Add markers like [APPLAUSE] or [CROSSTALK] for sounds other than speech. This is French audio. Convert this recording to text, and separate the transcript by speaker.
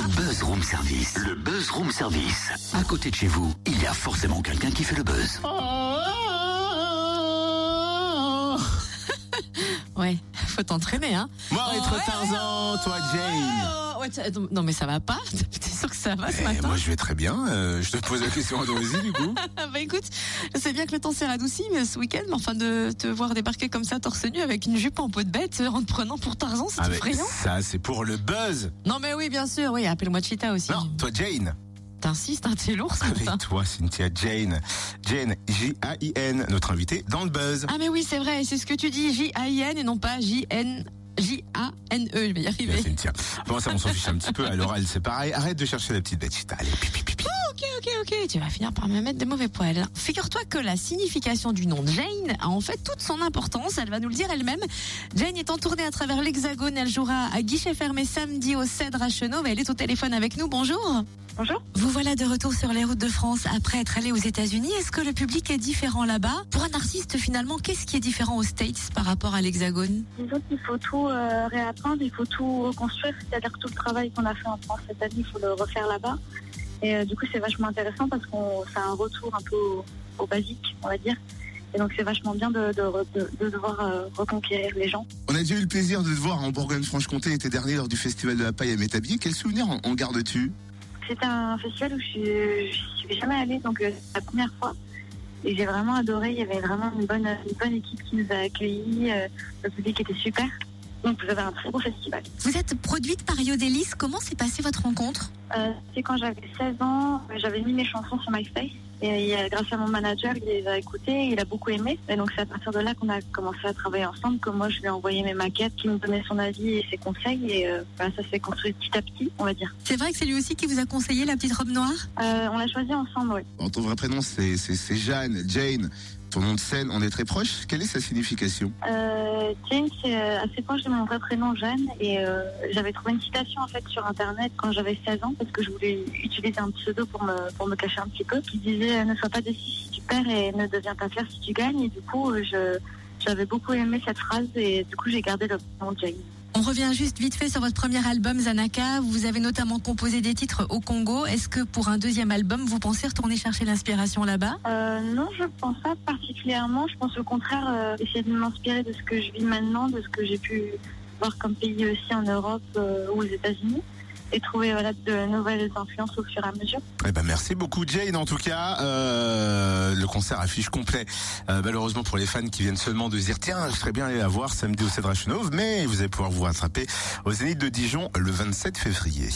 Speaker 1: Le Buzz Room Service. Le Buzz Room Service. À côté de chez vous, il y a forcément quelqu'un qui fait le buzz.
Speaker 2: Ouais, [LAUGHS] faut t'entraîner, hein.
Speaker 3: Moi, être
Speaker 2: Ouais,
Speaker 3: Tarzan, toi, Jane.
Speaker 2: Oh, ouais, non, mais ça va pas [LAUGHS] T'es sûr que ça va ce
Speaker 3: Eh,
Speaker 2: matin
Speaker 3: moi, je vais très bien. euh, je te pose la question à Dorisy, du coup.
Speaker 2: Ah [LAUGHS] Bah écoute, sais bien que le temps s'est radouci mais ce week-end, mais enfin de te voir débarquer comme ça torse nu avec une jupe en peau de bête en te prenant pour Tarzan, c'est
Speaker 3: Ah,
Speaker 2: effrayant.
Speaker 3: ça, c'est pour le buzz.
Speaker 2: Non mais oui, bien sûr, oui, appelle-moi Cheetah aussi.
Speaker 3: Non, toi, Jane.
Speaker 2: T'insistes, hein, t'es lourd
Speaker 3: Avec toi, Cynthia Jane. Jane, J-A-I-N, notre invitée dans le buzz.
Speaker 2: Ah mais oui, c'est vrai, c'est ce que tu dis, J-A-I-N et non pas J-N... J-A-N-E, je vais y
Speaker 3: Bien,
Speaker 2: arriver.
Speaker 3: Cynthia. Bon, ça, on s'en fiche un petit peu. À l'oral, c'est pareil. Arrête de chercher la petite bête. Allez, pipi.
Speaker 2: Ok, ok, tu vas finir par me mettre des mauvais poils. Figure-toi que la signification du nom Jane a en fait toute son importance, elle va nous le dire elle-même. Jane est en tournée à travers l'Hexagone, elle jouera à guichet fermé samedi au Cèdre à Chenauve, elle est au téléphone avec nous, bonjour.
Speaker 4: Bonjour.
Speaker 2: Vous voilà de retour sur les routes de France après être allé aux États-Unis. Est-ce que le public est différent là-bas? Pour un artiste, finalement, qu'est-ce qui est différent aux States par rapport à l'Hexagone?
Speaker 4: Disons qu'il faut tout euh, réapprendre, il faut tout reconstruire, c'est-à-dire tout le travail qu'on a fait en France cette année, il faut le refaire là-bas. Et euh, du coup, c'est vachement intéressant parce qu'on fait un retour un peu au, au basique, on va dire. Et donc, c'est vachement bien de, de, re- de- de devoir euh, reconquérir les gens.
Speaker 5: On a déjà eu le plaisir de te voir en Bourgogne-Franche-Comté l'été dernier lors du festival de la paille à Métabier. Quel souvenir en, en gardes-tu?
Speaker 4: C'était un festival où je je suis jamais allée, donc euh, c'est la première fois. Et j'ai vraiment adoré, il y avait vraiment une bonne, une bonne équipe qui nous a accueillis, le public était super. Donc, vous avez un très beau festival.
Speaker 2: Vous êtes produite par Yodelis, comment s'est passée votre rencontre
Speaker 4: Euh, c'est quand j'avais 16 ans, j'avais mis mes chansons sur MySpace. Et euh, grâce à mon manager, il les a écoutées, il a beaucoup aimé. Et donc c'est à partir de là qu'on a commencé à travailler ensemble, que moi je lui ai envoyé mes maquettes, qu'il me donnait son avis et ses conseils. Et euh, voilà, ça s'est construit petit à petit, on va dire.
Speaker 2: C'est vrai que c'est lui aussi qui vous a conseillé la petite robe noire?
Speaker 4: Euh, on l'a choisi ensemble, oui.
Speaker 5: Alors, Ton vrai prénom, c'est Jeanne, Jane. Ton nom de scène, on est très proche. Quelle est sa signification?
Speaker 4: Euh, Jane, c'est euh, assez proche de mon vrai prénom, Jeanne. Et euh, j'avais trouvé une citation en fait sur Internet quand j'avais 16 ans, parce que je voulais utiliser un pseudo pour me, pour me cacher un petit peu, qui disait euh, Ne sois pas déçu si tu perds et ne deviens pas fier si tu gagnes. Et du coup, j'avais beaucoup aimé cette phrase et du coup, j'ai gardé le nom Jane.
Speaker 2: On revient juste vite fait sur votre premier album Zanaka. Vous avez notamment composé des titres au Congo. Est-ce que pour un deuxième album, vous pensez retourner chercher l'inspiration là-bas?
Speaker 4: Euh, non, je pense pas particulièrement. Je pense au contraire euh, essayer de m'inspirer de ce que je vis maintenant, de ce que j'ai pu voir comme pays aussi en Europe euh, ou aux États-Unis, et trouver voilà, de nouvelles influences au fur et à mesure.
Speaker 3: Eh ben, merci beaucoup, Jane. En tout cas, euh, concert affiche complet. Euh, malheureusement pour les fans qui viennent seulement de dire tiens, je serais bien allé la voir samedi au Stade Rachenov, mais vous allez pouvoir vous rattraper au Zénith de Dijon le 27 février.